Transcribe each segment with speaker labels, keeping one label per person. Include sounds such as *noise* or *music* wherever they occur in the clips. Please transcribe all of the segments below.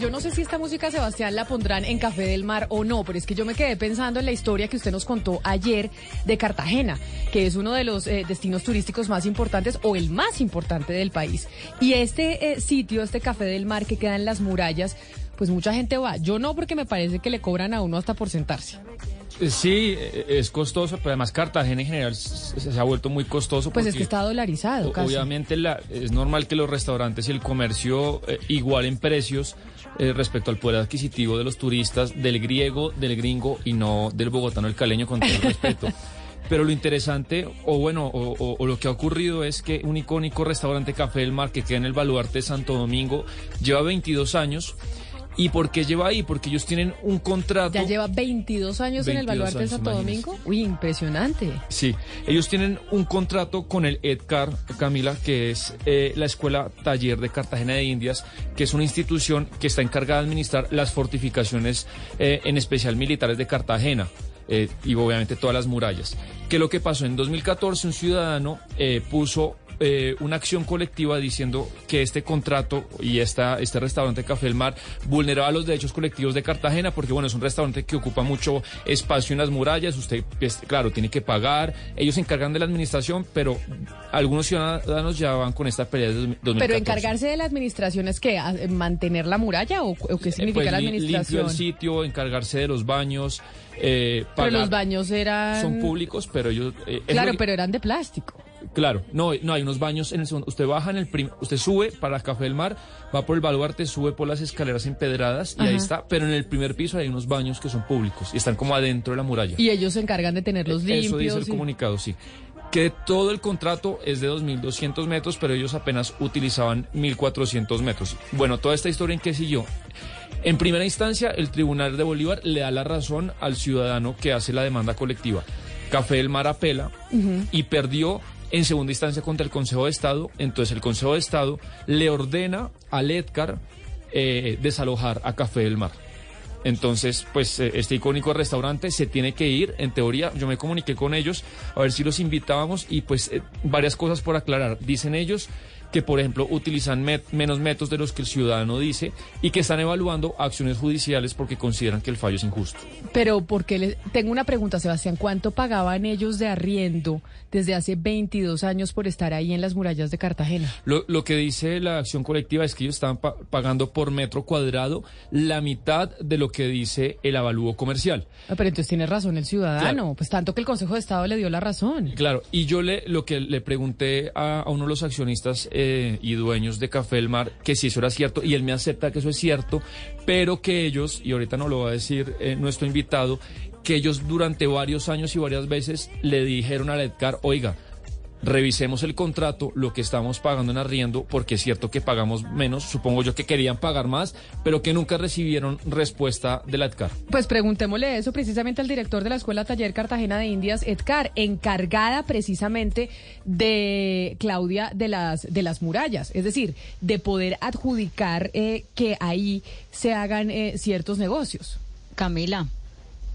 Speaker 1: Yo no sé si esta música Sebastián la pondrán en Café del Mar o no, pero es que yo me quedé pensando en la historia que usted nos contó ayer de Cartagena, que es uno de los eh, destinos turísticos más importantes o el más importante del país. Y este eh, sitio, este Café del Mar que queda en las murallas, pues mucha gente va. Yo no porque me parece que le cobran a uno hasta por sentarse.
Speaker 2: Sí, eh, es costoso, pero además Cartagena en general se, ha vuelto muy costoso.
Speaker 1: Pues es que está dolarizado casi.
Speaker 2: Obviamente la- es normal que los restaurantes y el comercio eh, igualen precios eh, respecto al poder adquisitivo de los turistas, del griego, del gringo y no del bogotano, el caleño, con todo el respeto. *laughs* Pero lo interesante, o bueno, o, o- o lo que ha ocurrido es que un icónico restaurante Café del Mar que queda en el Baluarte de Santo Domingo lleva 22 años. ¿Y por qué lleva ahí? Porque ellos tienen un contrato.
Speaker 1: Ya lleva 22 años en el
Speaker 2: 22
Speaker 1: Baluarte de Santo. Domingo. Uy, impresionante.
Speaker 2: Sí, ellos tienen un contrato con el EDCAR, Camila, que es eh, la Escuela Taller de Cartagena de Indias, que es una institución que está encargada de administrar las fortificaciones, eh, en especial militares de Cartagena. eh, y obviamente todas las murallas. Que lo que pasó en 2014, un ciudadano eh, puso eh, una acción colectiva diciendo que este contrato y esta, este restaurante Café del Mar vulneraba los derechos colectivos de Cartagena, porque bueno, es un restaurante que ocupa mucho espacio en las murallas, usted, pues, claro, tiene que pagar, ellos se encargan de la administración, pero algunos ciudadanos ya van con esta pelea desde 2014.
Speaker 1: Pero encargarse de la administración es que mantener la muralla o, o qué
Speaker 2: Eh,
Speaker 1: significa
Speaker 2: pues,
Speaker 1: la
Speaker 2: li- limpio
Speaker 1: administración.
Speaker 2: el sitio, encargarse de los baños, eh,
Speaker 1: pero
Speaker 2: pagar.
Speaker 1: los baños eran
Speaker 2: son públicos, pero ellos... eh,
Speaker 1: Claro,
Speaker 2: que-
Speaker 1: pero eran de plástico.
Speaker 2: Claro, no, no hay unos baños en el segundo. Usted baja en el prim- usted sube para Café del Mar, va por el baluarte, sube por las escaleras empedradas y ahí está. Pero en el primer piso hay unos baños que son públicos y están como adentro de la muralla.
Speaker 1: Y ellos se encargan de tenerlos limpios.
Speaker 2: Eso dice el
Speaker 1: y-
Speaker 2: comunicado, sí. Que todo el contrato es de 2.200 metros, pero ellos apenas utilizaban 1.400 metros. Bueno, toda esta historia en qué siguió. En primera instancia, el Tribunal de Bolívar le da la razón al ciudadano que hace la demanda colectiva. Café del Mar apela y perdió en segunda instancia contra el Consejo de Estado. Entonces el Consejo de Estado le ordena al EDCAR eh, desalojar a Café del Mar. Entonces, pues eh, este icónico restaurante se tiene que ir. En teoría, yo me comuniqué con ellos a ver si los invitábamos y pues eh, varias cosas por aclarar. Dicen ellos que, por ejemplo, utilizan met- menos métodos de los que el ciudadano dice y que están evaluando acciones judiciales porque consideran que el fallo es injusto.
Speaker 1: Pero porque le... tengo una pregunta, Sebastián, ¿cuánto pagaban ellos de arriendo desde hace 22 años por estar ahí en las murallas de Cartagena?
Speaker 2: Lo, lo que dice la acción colectiva es que ellos estaban pa- pagando por metro cuadrado la mitad de lo que dice el avalúo comercial.
Speaker 1: Ah, pero entonces tiene razón el ciudadano,
Speaker 2: Claro.
Speaker 1: pues tanto que el Consejo de Estado le dio la razón.
Speaker 2: Claro, y yo le lo que le pregunté a, a uno de los accionistas eh, y dueños de Café del Mar que si eso era cierto y él me acepta que eso es cierto, pero que ellos, y ahorita no lo va a decir eh, nuestro invitado, que ellos durante varios años y varias veces le dijeron a la EDCAR, oiga, revisemos el contrato, lo que estamos pagando en arriendo, porque es cierto que pagamos menos, supongo yo que querían pagar más, pero que nunca recibieron respuesta de la EDCAR.
Speaker 1: Pues preguntémosle eso precisamente al director de la Escuela Taller Cartagena de Indias, Edcar, encargada precisamente de Claudia de las de las murallas, es decir, de poder adjudicar eh, que ahí se hagan eh, ciertos negocios.
Speaker 3: Camila,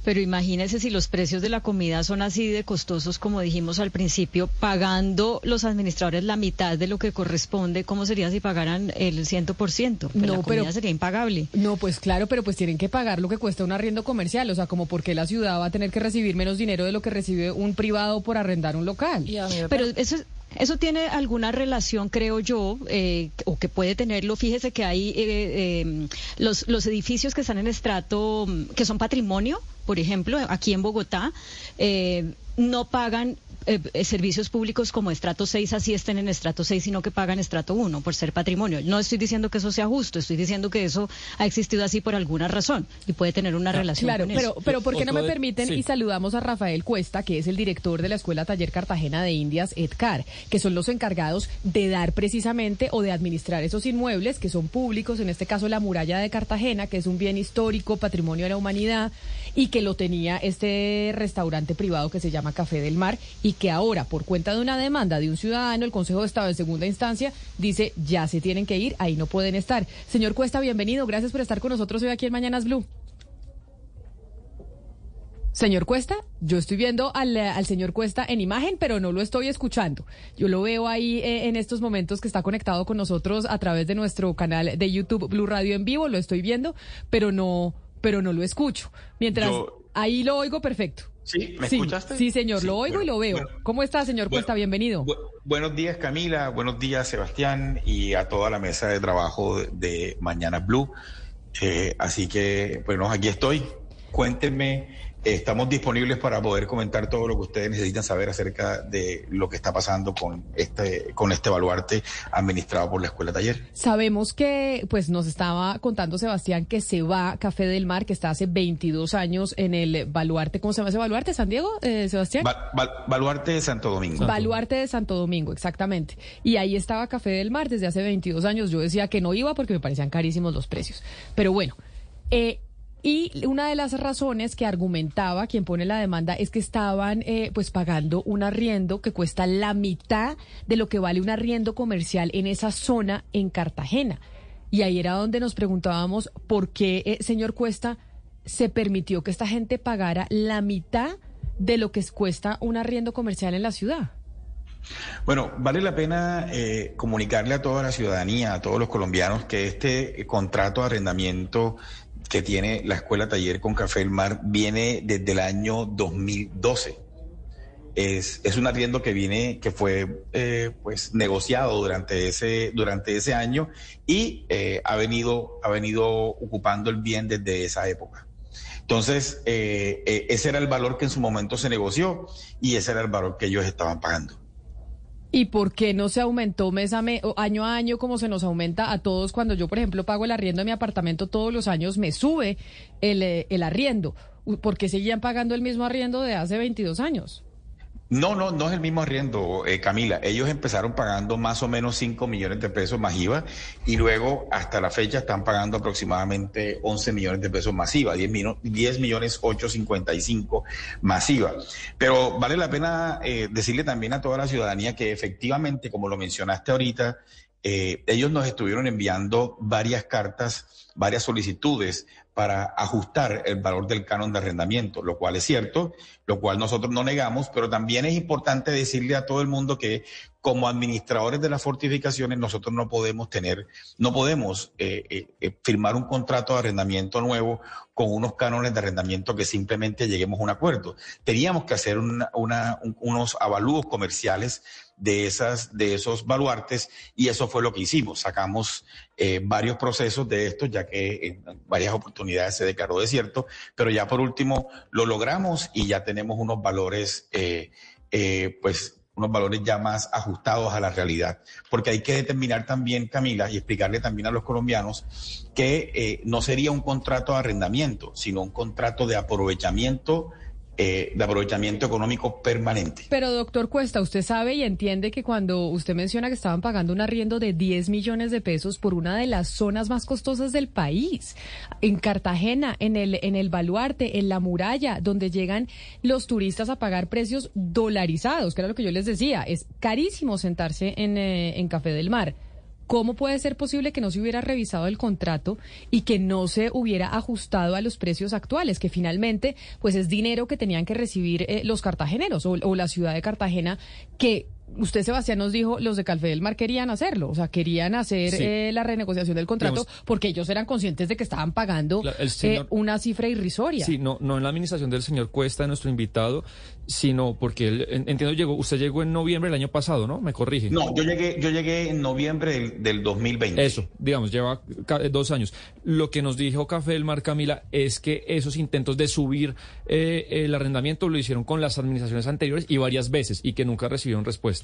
Speaker 3: pero imagínese si los precios de la comida son así de costosos como dijimos al principio, pagando los administradores la mitad de lo que corresponde, ¿cómo sería si pagaran el 100%? Pues
Speaker 1: No,
Speaker 3: la comida
Speaker 1: pero-
Speaker 3: sería impagable.
Speaker 1: No, pues claro, pero pues tienen que pagar lo que cuesta un arriendo comercial, o sea, como porque la ciudad va a tener que recibir menos dinero de lo que recibe un privado por arrendar un local.
Speaker 3: Pero eso, eso tiene alguna relación, creo yo, eh, o que puede tenerlo. Fíjese que hay eh, eh, los, los edificios que están en estrato, mm, que son patrimonio, por ejemplo, aquí en Bogotá, eh, no pagan eh, eh, servicios públicos como estrato 6 así estén en estrato 6, sino que pagan estrato 1 por ser patrimonio. No estoy diciendo que eso sea justo, estoy diciendo que eso ha existido así por alguna razón y puede tener una relación
Speaker 1: Claro,
Speaker 3: con
Speaker 1: pero,
Speaker 3: eso.
Speaker 1: pero ¿por qué no me permiten
Speaker 2: sí.
Speaker 1: y saludamos a Rafael Cuesta, que es el director de la Escuela Taller Cartagena de Indias, EDCAR, que son los encargados de dar precisamente o de administrar esos inmuebles que son públicos, en este caso la muralla de Cartagena, que es un bien histórico, patrimonio de la humanidad, y que lo tenía este restaurante privado que se llama Café del Mar, y que ahora, por cuenta de una demanda de un ciudadano, el Consejo de Estado de segunda instancia dice ya se tienen que ir, ahí no pueden estar. Señor Cuesta, bienvenido, gracias por estar con nosotros hoy aquí en Mañanas Blue. Señor Cuesta, yo estoy viendo al, al señor Cuesta en imagen, pero no lo estoy escuchando. Yo lo veo ahí eh, en estos momentos que está conectado con nosotros a través de nuestro canal de YouTube Blue Radio en vivo, lo estoy viendo, pero no, pero no lo escucho. Mientras
Speaker 4: Yo-
Speaker 1: ahí lo oigo perfecto.
Speaker 4: ¿Sí? ¿Me
Speaker 1: sí,
Speaker 4: escuchaste?
Speaker 1: Sí, señor,
Speaker 4: Sí,
Speaker 1: lo oigo y lo veo.
Speaker 4: bueno.
Speaker 1: ¿Cómo está, señor
Speaker 4: Bueno,
Speaker 1: Cuesta? Bienvenido.
Speaker 4: Bu- buenos días, Camila. Buenos días, Sebastián, y a toda la mesa de trabajo de, de Mañana Blue. Eh, así que, bueno, aquí estoy. Cuéntenme. Estamos disponibles para poder comentar todo lo que ustedes necesitan saber acerca de lo que está pasando con este, con este baluarte administrado por la Escuela Taller.
Speaker 1: Sabemos que, pues nos estaba contando Sebastián que se va Café del Mar, que está hace 22 años en el baluarte. ¿Cómo se llama ese baluarte, San Diego, eh, Sebastián?
Speaker 4: Ba- ba- baluarte de Santo Domingo.
Speaker 1: Baluarte de Santo Domingo, exactamente. Y ahí estaba Café del Mar desde hace 22 años. Yo decía que no iba porque me parecían carísimos los precios. Pero bueno, eh, y una de las razones que argumentaba quien pone la demanda es que estaban eh, pues pagando un arriendo que cuesta la mitad de lo que vale un arriendo comercial en esa zona en Cartagena. Y ahí era donde nos preguntábamos por qué, eh, señor Cuesta, se permitió que esta gente pagara la mitad de lo que cuesta un arriendo comercial en la ciudad.
Speaker 4: Bueno, vale la pena eh, comunicarle a toda la ciudadanía, a todos los colombianos, que este eh, contrato de arrendamiento que tiene la Escuela Taller con Café del Mar viene desde el año 2012. Es, es un arriendo que viene, que fue eh, pues negociado durante ese, durante ese año y eh, ha venido, ha venido ocupando el bien desde esa época. Entonces, eh, eh, ese era el valor que en su momento se negoció y ese era el valor que ellos estaban pagando.
Speaker 1: ¿Y por qué no se aumentó mes a mes, año a año como se nos aumenta a todos cuando yo, por ejemplo, pago el arriendo de mi apartamento todos los años, me sube el, eh, el arriendo? ¿Por qué seguían pagando el mismo arriendo de hace 22 años?
Speaker 4: No, no, no es el mismo arriendo, eh, Camila. Ellos empezaron pagando más o menos 5 millones de pesos más IVA y luego hasta la fecha están pagando aproximadamente 11 millones de pesos más IVA, 10, mino- 10 millones 855 más IVA. Pero vale la pena eh, decirle también a toda la ciudadanía que efectivamente, como lo mencionaste ahorita, eh, ellos nos estuvieron enviando varias cartas, varias solicitudes para ajustar el valor del canon de arrendamiento, lo cual es cierto, lo cual nosotros no negamos, pero también es importante decirle a todo el mundo que como administradores de las fortificaciones nosotros no podemos tener, no podemos eh, eh, firmar un contrato de arrendamiento nuevo con unos cánones de arrendamiento que simplemente lleguemos a un acuerdo. Teníamos que hacer una- una- un- unos avalúos comerciales de esas de esos baluartes y eso fue lo que hicimos. Sacamos eh, varios procesos de estos ya que en varias oportunidades se declaró desierto pero ya por último lo logramos y ya tenemos unos valores eh, eh, pues unos valores ya más ajustados a la realidad. Porque hay que determinar también Camila y explicarle también a los colombianos que no sería un contrato de arrendamiento sino un contrato de aprovechamiento eh, de aprovechamiento económico permanente
Speaker 1: Pero doctor Cuesta, usted sabe y entiende que cuando usted menciona que estaban pagando un arriendo de 10 millones de pesos por una de las zonas más costosas del país, en Cartagena, en el, en el Baluarte, en la muralla, donde llegan los turistas a pagar precios dolarizados, que era lo que yo les decía, es carísimo sentarse en, eh, en Café del Mar. ¿Cómo puede ser posible que no se hubiera revisado el contrato y que no se hubiera ajustado a los precios actuales? Que finalmente, pues es dinero que tenían que recibir eh, los cartageneros o, o la ciudad de Cartagena, que usted, Sebastián, nos dijo, los de Café del Mar querían hacerlo, o sea, querían hacer
Speaker 2: Sí.
Speaker 1: eh, la renegociación del contrato
Speaker 2: Digamos-
Speaker 1: porque ellos eran conscientes de que estaban pagando
Speaker 2: el
Speaker 1: eh,
Speaker 2: señor-
Speaker 1: una cifra irrisoria.
Speaker 2: Sí, no, no en la administración del señor Cuesta, nuestro invitado, sino porque él, en- entiendo, llegó, usted llegó en noviembre del año pasado, ¿no? Me corrige.
Speaker 4: No, yo llegué, yo llegué en noviembre del, del 2020.
Speaker 2: Eso, digamos, lleva ca- dos años. Lo que nos dijo Café del Mar, Camila, es que esos intentos de subir eh, el arrendamiento lo hicieron con las administraciones anteriores y varias veces y que nunca recibieron respuesta.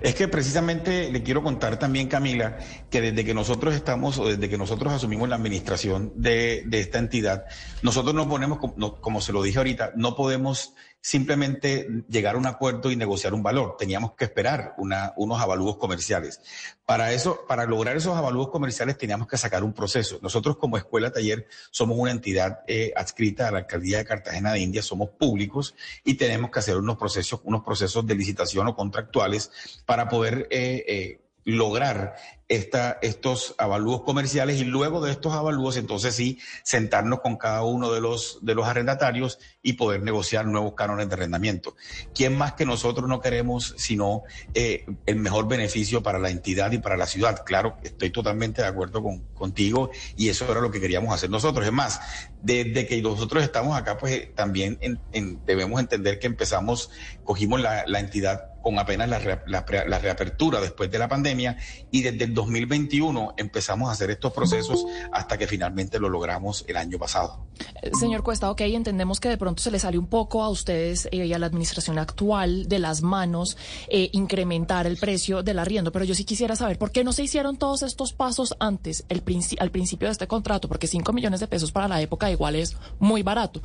Speaker 4: Es que precisamente le quiero contar también, Camila, que desde que nosotros estamos o desde que nosotros asumimos la administración de, esta entidad, nosotros nos ponemos, no- como se lo dije ahorita, no podemos simplemente llegar a un acuerdo y negociar un valor. Teníamos que esperar una, unos avalúos comerciales. Para eso, para lograr esos avalúos comerciales teníamos que sacar un proceso. Nosotros como escuela taller somos una entidad eh, adscrita a la alcaldía de Cartagena de India, somos públicos y tenemos que hacer unos procesos, unos procesos de licitación o contractuales para poder eh, eh, lograr esta, estos avalúos comerciales y luego de estos avalúos entonces sí sentarnos con cada uno de los, de los arrendatarios y poder negociar nuevos cánones de arrendamiento. ¿Quién más que nosotros no queremos sino eh, el mejor beneficio para la entidad y para la ciudad? Claro, estoy totalmente de acuerdo con, contigo y eso era lo que queríamos hacer nosotros. Es más, desde que nosotros estamos acá, pues eh, también en- en- debemos entender que empezamos, cogimos la, la entidad con apenas la, la la reapertura después de la pandemia y desde el 2021 empezamos a hacer estos procesos hasta que finalmente lo logramos el año pasado.
Speaker 5: Eh, Señor Cuesta, ok, entendemos que de pronto se le sale un poco a ustedes eh, y a la administración actual de las manos eh, incrementar el precio del arriendo, pero yo sí quisiera saber por qué no se hicieron todos estos pasos antes, el al principio de este contrato, porque 5 millones de pesos para la época igual es muy barato.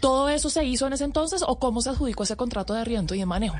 Speaker 5: ¿Todo eso se hizo en ese entonces o cómo se adjudicó ese contrato de arriendo y de manejo?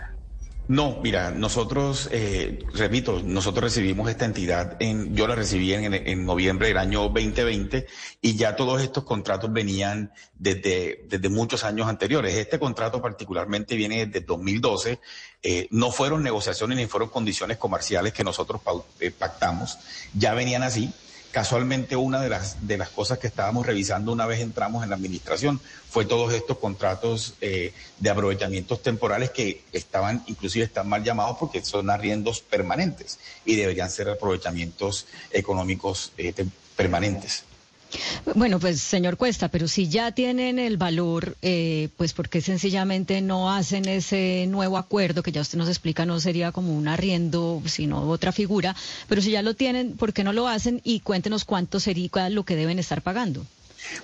Speaker 4: No, mira, nosotros, eh, repito, nosotros recibimos esta entidad, en, yo la recibí en, en noviembre del año 2020 y ya todos estos contratos venían desde, desde muchos años anteriores. Este contrato particularmente viene desde 2012. eh, no fueron negociaciones ni fueron condiciones comerciales que nosotros eh, pactamos, ya venían así. Casualmente una de las, de las cosas que estábamos revisando una vez entramos en la administración fue todos estos contratos eh, de aprovechamientos temporales que estaban, inclusive están mal llamados porque son arriendos permanentes y deberían ser aprovechamientos económicos eh, permanentes.
Speaker 3: Bueno, pues señor Cuesta, pero si ya tienen el valor, eh, pues ¿por qué sencillamente no hacen ese nuevo acuerdo que ya usted nos explica no sería como un arriendo, sino otra figura? Pero si ya lo tienen, ¿por qué no lo hacen? Y cuéntenos cuánto sería lo que deben estar pagando.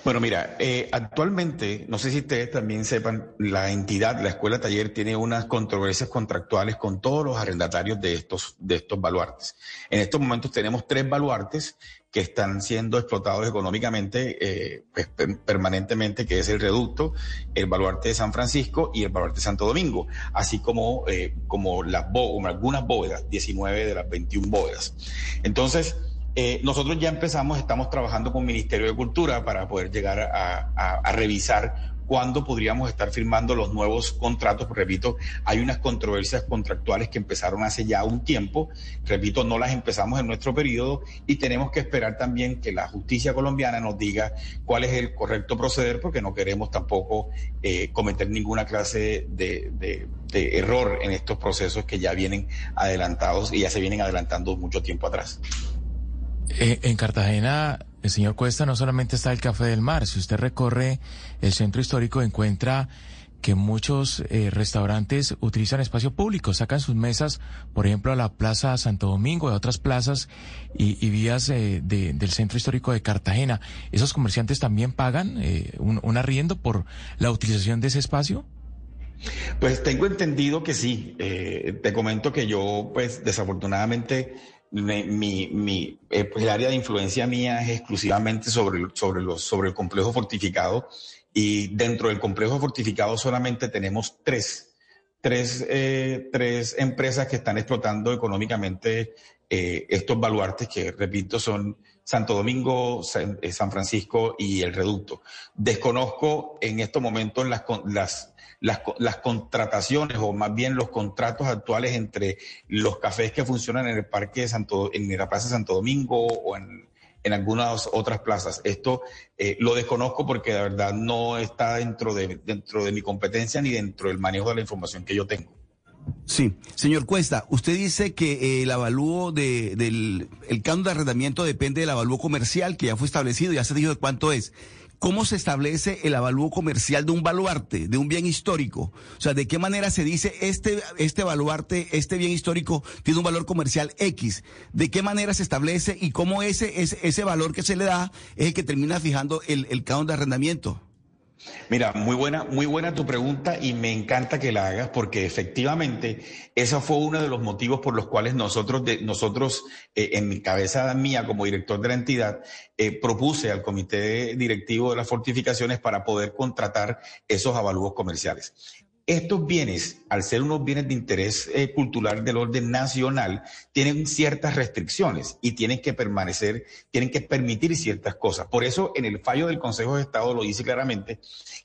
Speaker 4: Bueno, mira, eh, actualmente, no sé si ustedes también sepan, la entidad, la escuela taller, tiene unas controversias contractuales con todos los arrendatarios de estos, de estos baluartes. En estos momentos tenemos tres baluartes que están siendo explotados económicamente eh, pues, per- permanentemente, que es el reducto, el baluarte de San Francisco y el baluarte de Santo Domingo, así como, eh, como, las como algunas bóvedas, 19 de las 21 bóvedas. Entonces, eh, nosotros ya empezamos, estamos trabajando con Ministerio de Cultura para poder llegar a, revisar cuándo podríamos estar firmando los nuevos contratos. Repito, hay unas controversias contractuales que empezaron hace ya un tiempo. Repito, no las empezamos en nuestro periodo y tenemos que esperar también que la justicia colombiana nos diga cuál es el correcto proceder porque no queremos tampoco eh, cometer ninguna clase de error en estos procesos que ya vienen adelantados y ya se vienen adelantando mucho tiempo atrás.
Speaker 6: Eh, en Cartagena, el señor Cuesta, no solamente está el Café del Mar. Si usted recorre el centro histórico, encuentra que muchos eh, restaurantes utilizan espacio público, sacan sus mesas, por ejemplo, a la Plaza Santo Domingo, a otras plazas y, vías eh, de- del centro histórico de Cartagena. ¿Esos comerciantes también pagan un, arriendo por la utilización de ese espacio?
Speaker 4: Pues tengo entendido que sí. Te comento que yo, pues desafortunadamente, me- mi, mi, eh, pues, el área de influencia mía es exclusivamente sobre, sobre, los, sobre el complejo fortificado y dentro del complejo fortificado solamente tenemos tres, tres, eh, tres empresas que están explotando económicamente eh, estos baluartes que, repito, son Santo Domingo, San, eh, San Francisco y el Reducto. Desconozco en estos momentos las, las, las, las contrataciones o más bien los contratos actuales entre los cafés que funcionan en el Parque de Santo, en la Plaza de Santo Domingo o en, en algunas otras plazas. Esto eh, lo desconozco porque de verdad no está dentro de, dentro de mi competencia ni dentro del manejo de la información que yo tengo.
Speaker 7: Sí, señor Cuesta, usted dice que eh, el avalúo de, del el canon de arrendamiento depende del avalúo comercial que ya fue establecido, ya se dijo de cuánto es. ¿Cómo se establece el avalúo comercial de un baluarte, de un bien histórico? O sea, ¿de qué manera se dice este, este baluarte, este bien histórico tiene un valor comercial X? ¿De qué manera se establece y cómo ese, ese, ese valor que se le da es el que termina fijando el, el canon de arrendamiento?
Speaker 4: Mira, muy buena, muy buena tu pregunta y me encanta que la hagas porque efectivamente ese fue uno de los motivos por los cuales nosotros, de, nosotros eh, en mi cabeza mía como director de la entidad, eh, propuse al comité directivo de las fortificaciones para poder contratar esos avalúos comerciales. Estos bienes, al ser unos bienes de interés eh, cultural del orden nacional, tienen ciertas restricciones y tienen que permanecer, tienen que permitir ciertas cosas. Por eso, en el fallo del Consejo de Estado lo dice claramente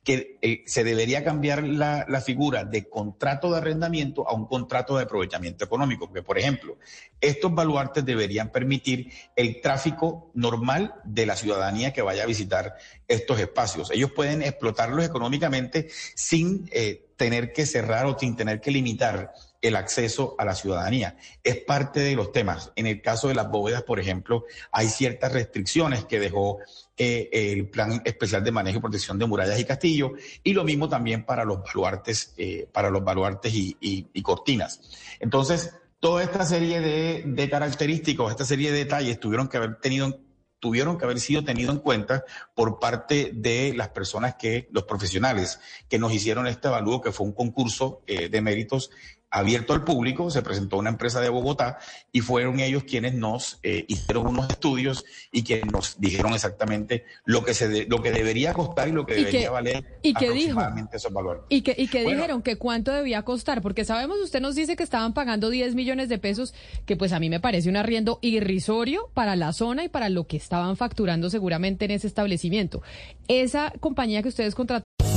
Speaker 4: que eh, se debería cambiar la, figura de contrato de arrendamiento a un contrato de aprovechamiento económico. Porque, por ejemplo, estos baluartes deberían permitir el tráfico normal de la ciudadanía que vaya a visitar estos espacios. Ellos pueden explotarlos económicamente sin eh, tener que cerrar o sin tener que limitar el acceso a la ciudadanía. Es parte de los temas. En el caso de las bóvedas, por ejemplo, hay ciertas restricciones que dejó eh, el Plan Especial de Manejo y Protección de Murallas y Castillos, y lo mismo también para los baluartes, eh, para los baluartes y, cortinas. Entonces, toda esta serie de, de características, esta serie de detalles tuvieron que haber tenido tuvieron que haber sido tenido en cuenta por parte de las personas que, los profesionales que nos hicieron este avalúo, que fue un concurso eh, de méritos abierto al público, se presentó una empresa de Bogotá y fueron ellos quienes nos eh, hicieron unos estudios y quienes nos dijeron exactamente lo que se de, lo que debería costar y lo que
Speaker 1: ¿Y
Speaker 4: debería
Speaker 1: que,
Speaker 4: valer
Speaker 1: y que
Speaker 4: aproximadamente
Speaker 1: dijo?
Speaker 4: esos valores.
Speaker 1: Y que, y que
Speaker 4: Bueno.
Speaker 1: dijeron que cuánto debía costar, porque sabemos, usted nos dice que estaban pagando 10 millones de pesos, que pues a mí me parece un arriendo irrisorio para la zona y para lo que estaban facturando seguramente en ese establecimiento. Esa compañía que ustedes contrataron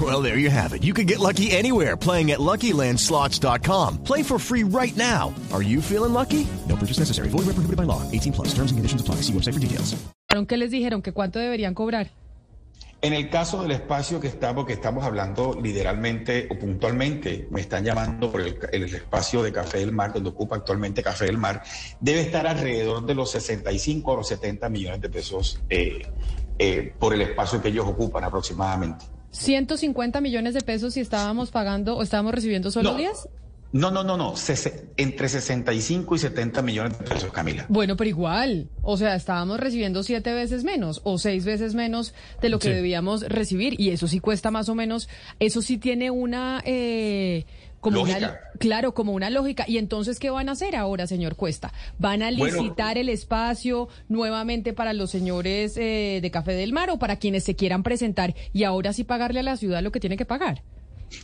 Speaker 8: Well, there you have it. You can get lucky anywhere playing at LuckyLandSlots.com. Play for free right now. Are you feeling lucky? No purchase necessary. Void where prohibited by law. 18 plus. Terms and conditions apply. See website for details.
Speaker 1: que les dijeron que cuánto deberían cobrar.
Speaker 4: En el caso del espacio que está, porque estamos hablando literalmente o puntualmente, me están llamando por el, el espacio de Café del Mar, donde ocupa actualmente Café del Mar, debe estar alrededor de los 65 o los 70 millones de pesos eh, eh, por el espacio que ellos ocupan aproximadamente.
Speaker 1: 150 millones de pesos si estábamos pagando o estábamos recibiendo solo
Speaker 4: No.
Speaker 1: 10.
Speaker 4: No, no, no, no, entre 65 y 70 millones de pesos, Camila.
Speaker 1: Bueno, pero igual, o sea, estábamos recibiendo siete veces menos o seis veces menos de lo que
Speaker 2: Sí.
Speaker 1: debíamos recibir y eso sí cuesta más o menos, eso sí tiene una, eh, como una,
Speaker 4: Lógica.
Speaker 1: claro, como una lógica. Y entonces, ¿qué van a hacer ahora, señor Cuesta? ¿Van a
Speaker 4: Bueno.
Speaker 1: licitar el espacio nuevamente para los señores eh, de Café del Mar o para quienes se quieran presentar y ahora sí pagarle a la ciudad lo que tiene que pagar?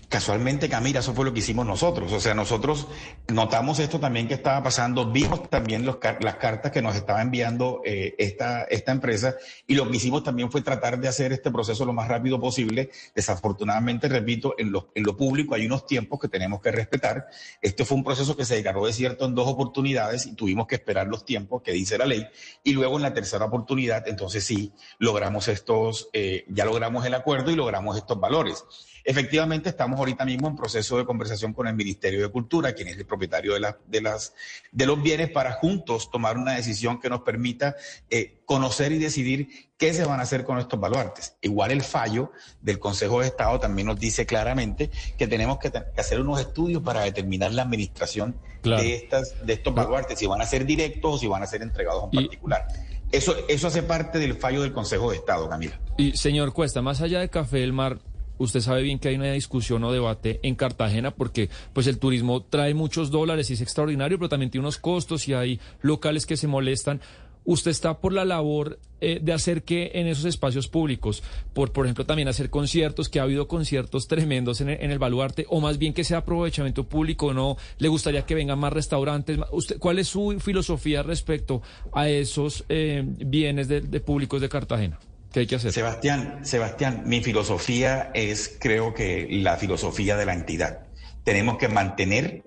Speaker 4: Casualmente, Camila, eso fue lo que hicimos nosotros. O sea, nosotros notamos esto también que estaba pasando, vimos también las cartas que nos estaba enviando eh, esta, empresa y lo que hicimos también fue tratar de hacer este proceso lo más rápido posible. Desafortunadamente, repito, en lo, en lo público hay unos tiempos que tenemos que respetar. Este fue un proceso que se declaró desierto en dos oportunidades y tuvimos que esperar los tiempos que dice la ley. Y luego en la tercera oportunidad, entonces sí, logramos estos, eh, ya logramos el acuerdo y logramos estos valores. Efectivamente, estamos ahorita mismo en proceso de conversación con el Ministerio de Cultura, quien es el propietario de, la- de, las, de los bienes, para juntos tomar una decisión que nos permita eh, conocer y decidir qué se van a hacer con estos baluartes. Igual el fallo del Consejo de Estado también nos dice claramente que tenemos que, hacer unos estudios para determinar la administración
Speaker 2: Claro.
Speaker 4: de, estas, de estos baluartes, si van a ser directos o si van a ser entregados a un particular. Eso, eso hace parte del fallo del Consejo de Estado, Camila.
Speaker 2: Y señor Cuesta, más allá de Café del Mar, usted sabe bien que hay una discusión o debate en Cartagena porque pues el turismo trae muchos dólares y es extraordinario, pero también tiene unos costos y hay locales que se molestan. Usted está por la labor eh, de hacer que en esos espacios públicos, por por ejemplo también hacer conciertos, que ha habido conciertos tremendos en el, baluarte, o más bien que sea aprovechamiento público, no le gustaría que vengan más restaurantes. Usted, ¿Cuál es su filosofía respecto a esos eh, bienes de públicos de Cartagena? ¿Qué hay que hacer?
Speaker 4: Sebastián, Sebastián, mi filosofía es, creo que, la filosofía de la entidad. Tenemos que mantener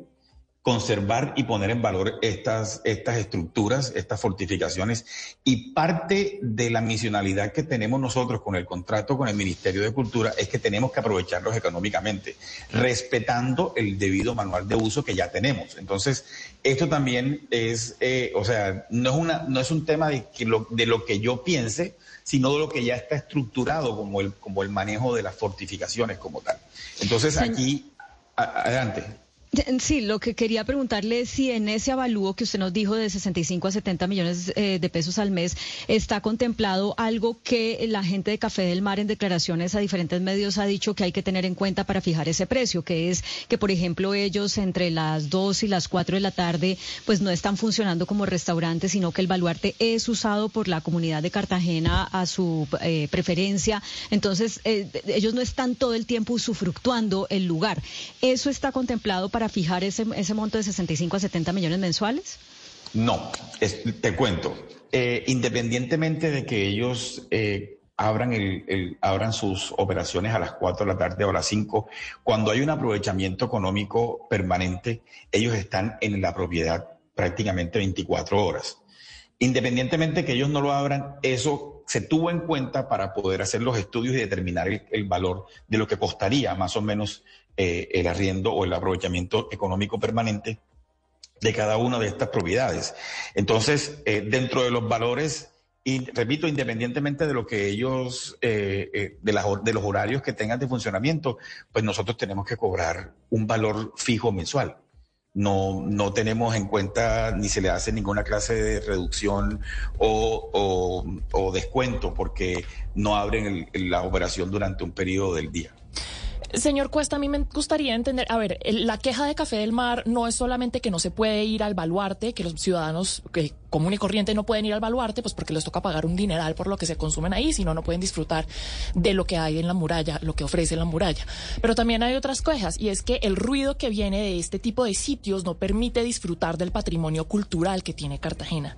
Speaker 4: conservar y poner en valor estas, estas estructuras, estas fortificaciones. Y parte de la misionalidad que tenemos nosotros con el contrato con el Ministerio de Cultura es que tenemos que aprovecharlos económicamente, respetando el debido manual de uso que ya tenemos. Entonces, esto también es, eh, o sea, no es, una, no es un tema de, que lo, de lo que yo piense, sino de lo que ya está estructurado como el, como el manejo de las fortificaciones como tal. Entonces, aquí, adelante.
Speaker 3: Sí, lo que quería preguntarle es si en ese avalúo que usted nos dijo de 65 a 70 millones eh, de pesos al mes está contemplado algo que la gente de Café del Mar en declaraciones a diferentes medios ha dicho que hay que tener en cuenta para fijar ese precio, que es que, por ejemplo, ellos entre las 2 y las 4 de la tarde pues no están funcionando como restaurantes, sino que el baluarte es usado por la comunidad de Cartagena a su eh, preferencia. Entonces, eh, ellos no están todo el tiempo usufructuando el lugar. ¿Eso está contemplado para para fijar ese, ese monto de 65 a 70 millones mensuales?
Speaker 4: No, te cuento. Eh, independientemente de que ellos eh, abran, el, abran sus operaciones a las 4 de la tarde o a las 5, cuando hay un aprovechamiento económico permanente, ellos están en la propiedad prácticamente 24 horas. Independientemente de que ellos no lo abran, eso se tuvo en cuenta para poder hacer los estudios y determinar el valor de lo que costaría más o menos eh, el arriendo o el aprovechamiento económico permanente de cada una de estas propiedades. Entonces, eh, dentro de los valores, y repito, independientemente de lo que ellos, eh, de, de los horarios que tengan de funcionamiento, pues nosotros tenemos que cobrar un valor fijo mensual. No, no tenemos en cuenta ni se le hace ninguna clase de reducción o, o, descuento porque no abren la operación durante un periodo del día.
Speaker 5: Señor Cuesta, a mí me gustaría entender, a ver, la queja de Café del Mar no es solamente que no se puede ir al baluarte, que los ciudadanos que común y corriente no pueden ir al baluarte, pues porque les toca pagar un dineral por lo que se consumen ahí, sino no pueden disfrutar de lo que hay en la muralla, lo que ofrece la muralla. Pero también hay otras quejas, y es que el ruido que viene de este tipo de sitios no permite disfrutar del patrimonio cultural que tiene Cartagena.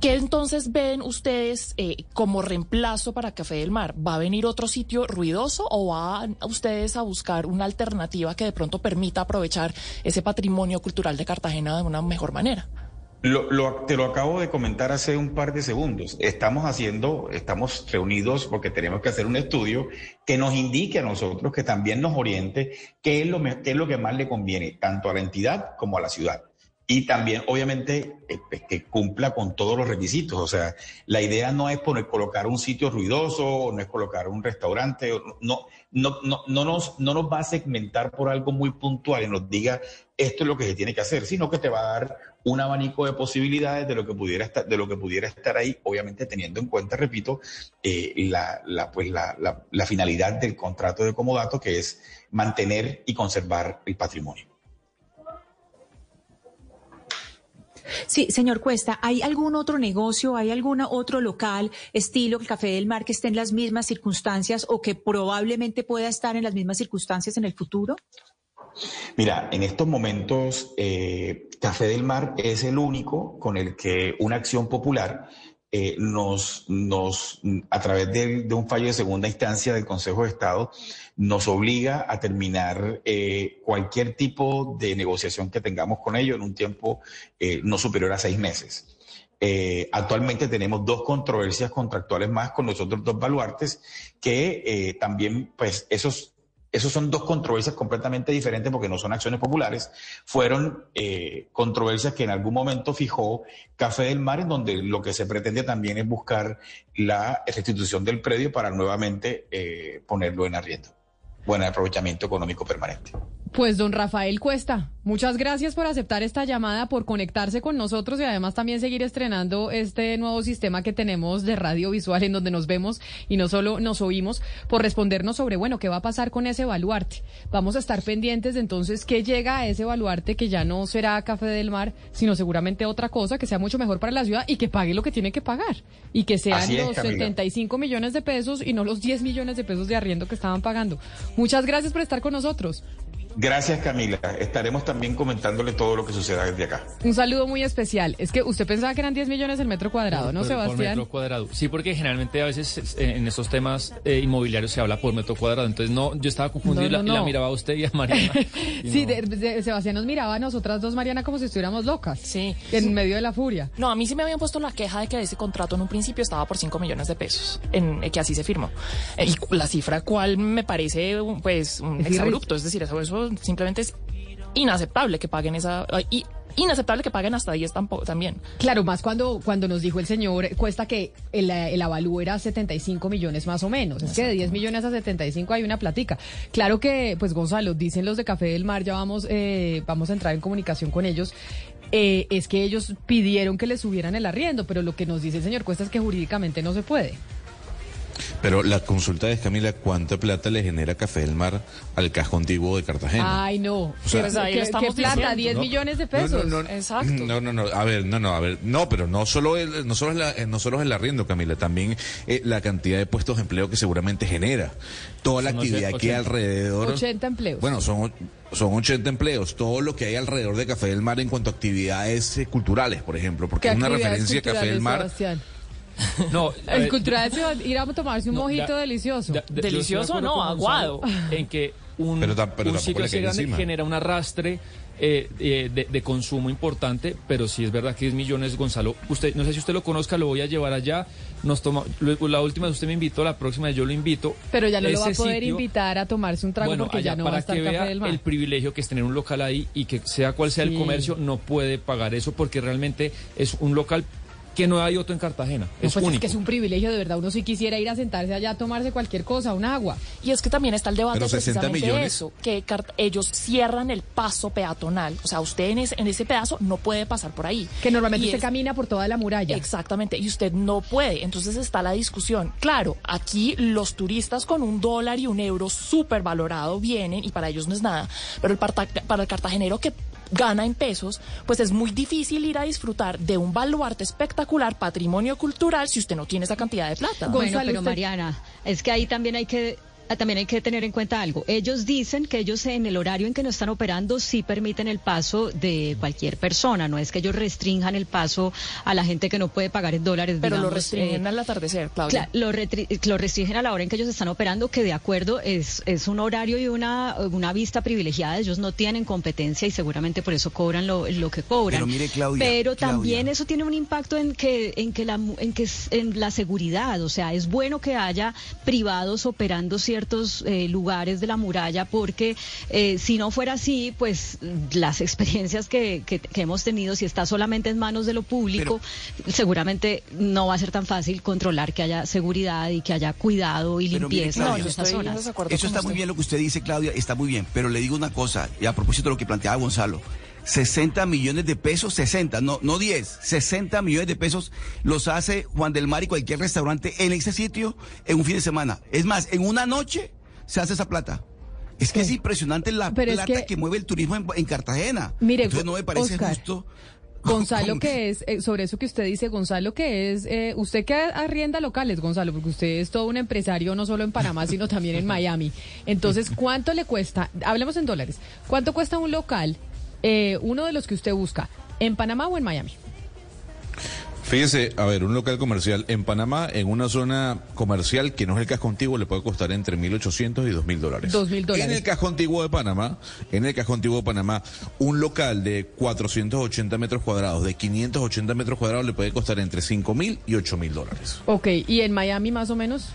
Speaker 5: ¿Qué entonces ven ustedes eh, como reemplazo para Café del Mar? ¿Va a venir otro sitio ruidoso o van ustedes a buscar una alternativa que de pronto permita aprovechar ese patrimonio cultural de Cartagena de una mejor manera?
Speaker 4: Te lo acabo de comentar hace un par de segundos. Estamos haciendo, estamos reunidos porque tenemos que hacer un estudio que nos indique a nosotros, que también nos oriente qué es lo, qué es lo que más le conviene, tanto a la entidad como a la ciudad y también obviamente eh, pues, que cumpla con todos los requisitos. O sea, la idea no es poner, colocar un sitio ruidoso, no es colocar un restaurante, no, no, no, no, nos, no nos va a segmentar por algo muy puntual y nos diga esto es lo que se tiene que hacer, sino que te va a dar un abanico de posibilidades de lo que pudiera estar, de lo que pudiera estar ahí, obviamente teniendo en cuenta, repito, eh, la, la, pues la, la finalidad del contrato de comodato, que es mantener y conservar el patrimonio.
Speaker 9: Sí, señor Cuesta, ¿hay algún otro negocio, hay algún otro local, estilo el Café del Mar, que esté en las mismas circunstancias o que probablemente pueda estar en las mismas circunstancias en el futuro?
Speaker 4: Mira, en estos momentos, eh, Café del Mar es el único con el que una acción popular eh, nos, nos, a través de, un fallo de segunda instancia del Consejo de Estado, nos obliga a terminar eh, cualquier tipo de negociación que tengamos con ellos en un tiempo eh, no superior a seis meses. actualmente tenemos dos controversias contractuales más con los otros dos baluartes que también, pues, esos esos son dos controversias completamente diferentes porque no son acciones populares. Fueron eh, controversias que en algún momento fijó Café del Mar, en donde lo que se pretende también es buscar la restitución del predio para nuevamente eh, ponerlo en arriendo. Buen aprovechamiento económico permanente.
Speaker 1: Pues don Rafael Cuesta, muchas gracias por aceptar esta llamada, por conectarse con nosotros y además también seguir estrenando este nuevo sistema que tenemos de radio visual en donde nos vemos y no solo nos oímos, por respondernos sobre, bueno, qué va a pasar con ese baluarte. Vamos a estar pendientes de entonces qué llega a ese baluarte que ya no será Café del Mar, sino seguramente otra cosa que sea mucho mejor para la ciudad y que pague lo que tiene que pagar y que sean los 75 millones de pesos y no los 10 millones de pesos de arriendo que estaban pagando. Muchas gracias por estar con nosotros.
Speaker 4: Gracias Camila, estaremos también comentándole todo lo que suceda desde acá.
Speaker 1: Un saludo muy especial. Es que usted pensaba que eran 10 millones el metro cuadrado, ¿no,
Speaker 2: Por- por
Speaker 1: Sebastián?
Speaker 2: metro cuadrado. Sí, porque generalmente a veces eh, en estos temas eh, inmobiliarios se habla por metro cuadrado. Entonces, no, yo estaba confundido y
Speaker 1: No,
Speaker 2: la-
Speaker 1: no,
Speaker 2: y la
Speaker 1: no.
Speaker 2: miraba a usted y a Mariana. *laughs* Y
Speaker 1: Sí,
Speaker 2: no.
Speaker 1: de- de- Sebastián nos miraba a nosotras dos, Mariana, como si estuviéramos locas.
Speaker 5: Sí.
Speaker 1: En medio de la furia.
Speaker 5: No, a mí sí me habían puesto la queja de que ese contrato en un principio estaba por 5 millones de pesos, en, eh, que así se firmó. Eh, y la cifra cual me parece pues un
Speaker 1: Es
Speaker 5: exabrupto, es decir, eso, eso simplemente es inaceptable que paguen esa... y inaceptable que paguen hasta 10 tampoco, también.
Speaker 1: Claro, más cuando, cuando nos dijo el señor, cuesta que el, el avalúo era 75 millones más o menos. Es que de 10 millones a 75 hay una platica. Claro que, pues Gonzalo, dicen los de Café del Mar, ya vamos, eh, vamos a entrar en comunicación con ellos. eh, es que ellos pidieron que les subieran el arriendo, pero lo que nos dice el señor Cuesta es que jurídicamente no se puede.
Speaker 10: Pero la consulta es, Camila, ¿cuánta plata le genera Café del Mar al casco antiguo de Cartagena?
Speaker 1: Ay, no.
Speaker 10: O sea-
Speaker 1: ¿Qué,
Speaker 5: Pues ahí
Speaker 1: qué-
Speaker 5: lo estamos
Speaker 1: qué plata?
Speaker 5: diciendo.
Speaker 1: 10
Speaker 10: No,
Speaker 1: millones de pesos.
Speaker 10: No, no,
Speaker 5: Exacto.
Speaker 10: No, no, no. A ver, no, no, a ver. No, pero no solo el, no solo es la, eh, no solo es el arriendo, Camila, también eh, la cantidad de puestos de empleo que seguramente genera. Toda la
Speaker 2: Son
Speaker 10: actividad que hay
Speaker 2: 80.
Speaker 10: alrededor.
Speaker 1: 80 empleos.
Speaker 10: Bueno, son, son 80 empleos. Todo lo que hay alrededor de Café del Mar en cuanto a actividades eh, culturales, por ejemplo, porque
Speaker 1: ¿Qué
Speaker 10: es una referencia a Café del Mar.
Speaker 1: Sebastián? *laughs*
Speaker 2: No, *laughs*
Speaker 1: El
Speaker 2: eh,
Speaker 1: cultural se va a ir a tomarse un
Speaker 2: No,
Speaker 1: mojito delicioso.
Speaker 2: De-
Speaker 5: Delicioso, no, aguado.
Speaker 2: En que un,
Speaker 10: Pero
Speaker 2: un sitio así grande
Speaker 10: encima.
Speaker 2: genera un arrastre eh, eh, de, de consumo importante, pero sí es verdad que 10 millones, Gonzalo. Usted, no sé si usted lo conozca, lo voy a llevar allá. Nos toma, la última usted me invitó, la próxima yo lo invito.
Speaker 1: Pero ya no lo va a poder
Speaker 2: sitio-
Speaker 1: invitar a tomarse un trago
Speaker 2: bueno,
Speaker 1: porque
Speaker 2: allá
Speaker 1: ya no va a
Speaker 2: para
Speaker 1: estar
Speaker 2: que
Speaker 1: Café
Speaker 2: vea
Speaker 1: del Mar.
Speaker 2: el privilegio que es tener un local ahí y que sea cual sea
Speaker 1: Sí.
Speaker 2: el comercio, no puede pagar eso porque realmente es un local que no hay otro en Cartagena.
Speaker 1: No,
Speaker 2: es
Speaker 1: pues
Speaker 2: único.
Speaker 1: es que es un privilegio, de verdad. Uno sí quisiera ir a sentarse allá a tomarse cualquier cosa, un agua.
Speaker 5: Y es que también está el debate
Speaker 10: Pero 60
Speaker 5: precisamente de
Speaker 10: millones.
Speaker 5: eso, que ellos cierran el paso peatonal. O sea, usted en ese, en ese pedazo no puede pasar por ahí.
Speaker 1: Que normalmente
Speaker 5: Y
Speaker 1: usted
Speaker 5: es-
Speaker 1: camina por toda la muralla.
Speaker 5: Exactamente, y usted no puede. Entonces está la discusión. Claro, aquí los turistas con un dólar y un euro súper valorado vienen y para ellos no es nada. Pero el para el cartagenero que gana en pesos, pues es muy difícil ir a disfrutar de un baluarte espectacular, patrimonio cultural, si usted no tiene esa cantidad de plata.
Speaker 3: Bueno,
Speaker 1: Gonzalo,
Speaker 3: pero
Speaker 1: usted-
Speaker 3: Mariana, es que ahí también hay que también hay que tener en cuenta algo. Ellos dicen que ellos en el horario en que no están operando sí permiten el paso de cualquier persona, no es que ellos restrinjan el paso a la gente que no puede pagar en dólares.
Speaker 5: Pero lo
Speaker 3: digamos,
Speaker 5: restringen
Speaker 3: eh,
Speaker 5: al atardecer, Claudia.
Speaker 3: Cla- lo, lo restringen a la hora en que ellos están operando, que de acuerdo es, es un horario y una, una vista privilegiada. Ellos no tienen competencia y seguramente por eso cobran lo, lo que cobran.
Speaker 7: Pero mire, Claudia,
Speaker 3: Pero
Speaker 7: Claudia.
Speaker 3: también eso tiene un impacto en que, en que la, mu- en que en la seguridad. O sea, es bueno que haya privados operando ciertos eh, lugares de la muralla porque eh, si no fuera así, pues las experiencias que, que- que hemos tenido, si está solamente en manos de lo público, seguramente no va a ser tan fácil controlar que haya seguridad y que haya cuidado y
Speaker 7: mire,
Speaker 3: limpieza
Speaker 7: Claudia,
Speaker 3: en estas zonas.
Speaker 7: Eso está muy bien lo que usted dice, Claudia, está muy bien. Pero le digo una cosa, y a propósito de lo que planteaba Gonzalo. 60 millones de pesos, 60, no, no 10, 60 millones de pesos los hace Juan del Mar y cualquier restaurante en ese sitio en un fin de semana. Es más, en una noche se hace esa plata. Es que es impresionante la
Speaker 1: Pero es
Speaker 7: plata
Speaker 1: que-
Speaker 7: que, mueve el turismo en, en Cartagena.
Speaker 1: Mire,
Speaker 7: Entonces no me parece
Speaker 1: Oscar,
Speaker 7: justo. *laughs*
Speaker 1: Gonzalo, que es, eh, sobre eso que usted dice, Gonzalo, que es, eh, usted que arrienda locales, Gonzalo, porque usted es todo un empresario no solo en Panamá, *laughs* sino también en Miami. Entonces, *laughs* ¿cuánto le cuesta? Hablemos en dólares. ¿Cuánto cuesta un local, eh, uno de los que usted busca, en Panamá o en Miami?
Speaker 10: Fíjese, a ver, un local comercial en Panamá, en una zona comercial que no es el casco antiguo, le puede costar entre 1.800 y 2.000 dólares.
Speaker 1: 2.000 dólares.
Speaker 10: En el casco antiguo de Panamá, en el casco antiguo de Panamá, un local de 480 metros cuadrados, de 580 metros cuadrados, le puede costar entre 5.000 y 8.000 dólares.
Speaker 1: Ok, ¿y en Miami más o menos?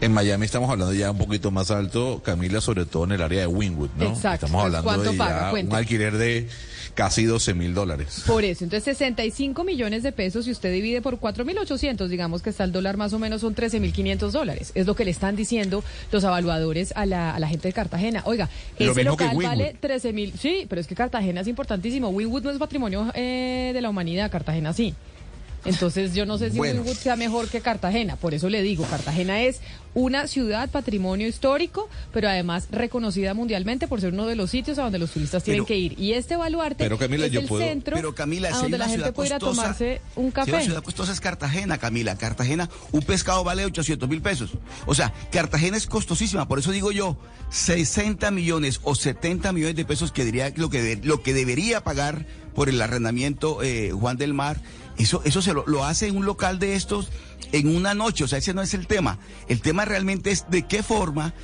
Speaker 10: En Miami estamos hablando ya un poquito más alto, Camila, sobre todo en el área de Wynwood, ¿no?
Speaker 1: Exacto.
Speaker 10: Estamos hablando
Speaker 1: ¿cuánto
Speaker 10: de
Speaker 1: paga?
Speaker 10: ya un alquiler de casi 12.000 dólares.
Speaker 1: Por eso, entonces 65 millones de pesos, si usted divide por 4.800, digamos que está el dólar más o menos, son 13.500 dólares. Es lo que le están diciendo los evaluadores a la, a la gente de Cartagena. Oiga,
Speaker 10: Lo
Speaker 1: ese local
Speaker 10: Wynwood.
Speaker 1: vale 13.000, sí, pero es que Cartagena es importantísimo. Winwood no es patrimonio eh, de la humanidad, Cartagena sí. Entonces yo no sé si
Speaker 7: Bueno.
Speaker 1: Sea mejor que Cartagena, por eso le digo, Cartagena es una ciudad patrimonio histórico, pero además reconocida mundialmente por ser uno de los sitios a donde los turistas tienen
Speaker 7: Pero-
Speaker 1: que ir. Y este baluarte
Speaker 10: Pero, Camila,
Speaker 1: es
Speaker 10: yo
Speaker 1: el
Speaker 10: puedo-
Speaker 1: centro
Speaker 7: Pero Camila,
Speaker 1: a
Speaker 7: si hay
Speaker 1: donde
Speaker 7: una
Speaker 1: la gente puede ir a tomarse un
Speaker 7: si
Speaker 1: café.
Speaker 7: una ciudad costosa es Cartagena, Camila. Cartagena, un pescado vale 800 mil pesos. O sea, Cartagena es costosísima. Por eso digo yo, 60 millones o 70 millones de pesos que diría lo que, lo que debería pagar por el arrendamiento eh, Juan del Mar. Eso, eso se lo, lo hace en un local de estos en una noche, o sea, ese no es el tema. El tema realmente es de qué forma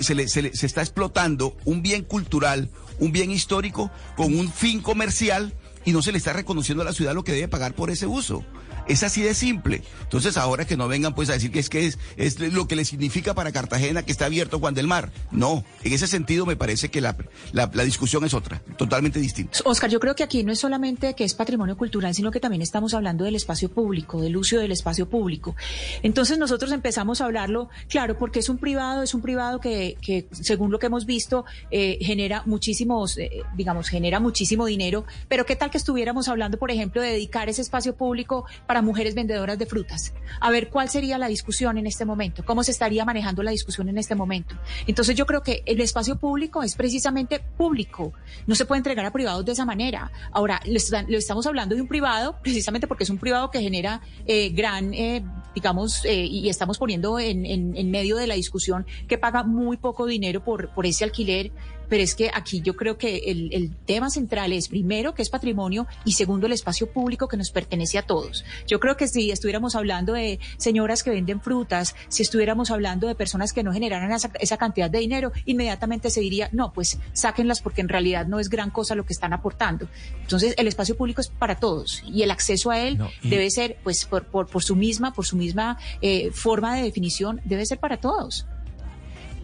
Speaker 7: se, le- se le- se está explotando un bien cultural, un bien histórico, con un fin comercial y no se le está reconociendo a la ciudad lo que debe pagar por ese uso. Es así de simple. Entonces ahora que no vengan pues a decir que es que es, es lo que le significa para Cartagena que está abierto Juan del Mar. No, en ese sentido me parece que la, la, discusión es otra, totalmente distinta.
Speaker 9: Oscar, yo creo que aquí no es solamente que es patrimonio cultural, sino que también estamos hablando del espacio público, del uso del espacio público. Entonces nosotros empezamos a hablarlo, claro, porque es un privado, es un privado que, que según lo que hemos visto, eh, genera muchísimos, eh, digamos, genera muchísimo dinero, pero qué tal que estuviéramos hablando, por ejemplo, de dedicar ese espacio público para mujeres vendedoras de frutas. A ver cuál sería la discusión en este momento, cómo se estaría manejando la discusión en este momento. Entonces yo creo que el espacio público es precisamente público, no se puede entregar a privados de esa manera. Ahora, le estamos hablando de un privado precisamente porque es un privado que genera eh, gran, eh, digamos, eh, y estamos poniendo en, medio de la discusión que paga muy poco dinero por ese alquiler. Pero es que aquí yo creo que el, el tema central es primero que es patrimonio y segundo el espacio público que nos pertenece a todos. Yo creo que si estuviéramos hablando de señoras que venden frutas, si estuviéramos hablando de personas que no generaran esa, esa cantidad de dinero, inmediatamente se diría, no, pues sáquenlas porque en realidad no es gran cosa lo que están aportando. Entonces el espacio público es para todos y el acceso a él
Speaker 6: No, y-
Speaker 9: debe ser, pues por, por, por su misma, por su misma eh, forma de definición, debe ser para todos.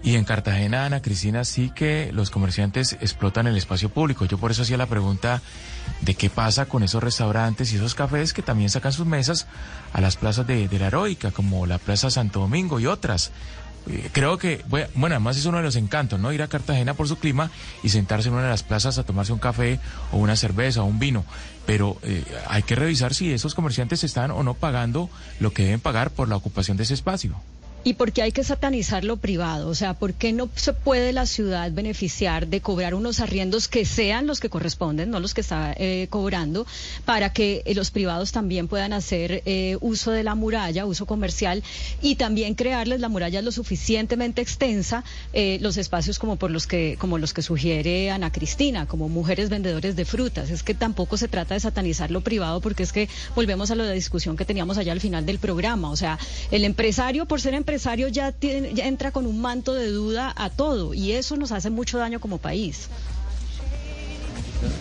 Speaker 6: Y en Cartagena, Ana Cristina, sí que los comerciantes explotan el espacio público. Yo por eso hacía la pregunta de qué pasa con esos restaurantes y esos cafés que también sacan sus mesas a las plazas de, la Heroica, como la Plaza Santo Domingo y otras. Eh, Creo que, bue- bueno, además es uno de los encantos, ¿no? Ir a Cartagena por su clima y sentarse en una de las plazas a tomarse un café o una cerveza o un vino. Pero eh, hay que revisar si esos comerciantes están o no pagando lo que deben pagar por la ocupación de ese espacio.
Speaker 3: ¿Y por qué hay que satanizar lo privado? O sea, ¿por qué no se puede la ciudad beneficiar de cobrar unos arriendos que sean los que corresponden, no los que está eh, cobrando, para que eh, los privados también puedan hacer eh, uso de la muralla, uso comercial, y también crearles la muralla lo suficientemente extensa, eh, los espacios como por los que, como los que sugiere Ana Cristina, como mujeres vendedores de frutas? Es que tampoco se trata de satanizar lo privado, porque es que volvemos a la discusión que teníamos allá al final del programa. O sea, el empresario, por ser empresario, ya, tiene- ya entra con un manto de duda a todo, y eso nos hace mucho daño como país.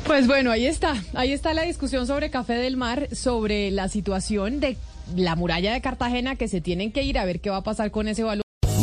Speaker 1: Pues bueno, ahí está. Ahí está la discusión sobre Café del Mar, sobre la situación de la muralla de Cartagena que se tienen que ir a ver qué va a pasar con ese valor.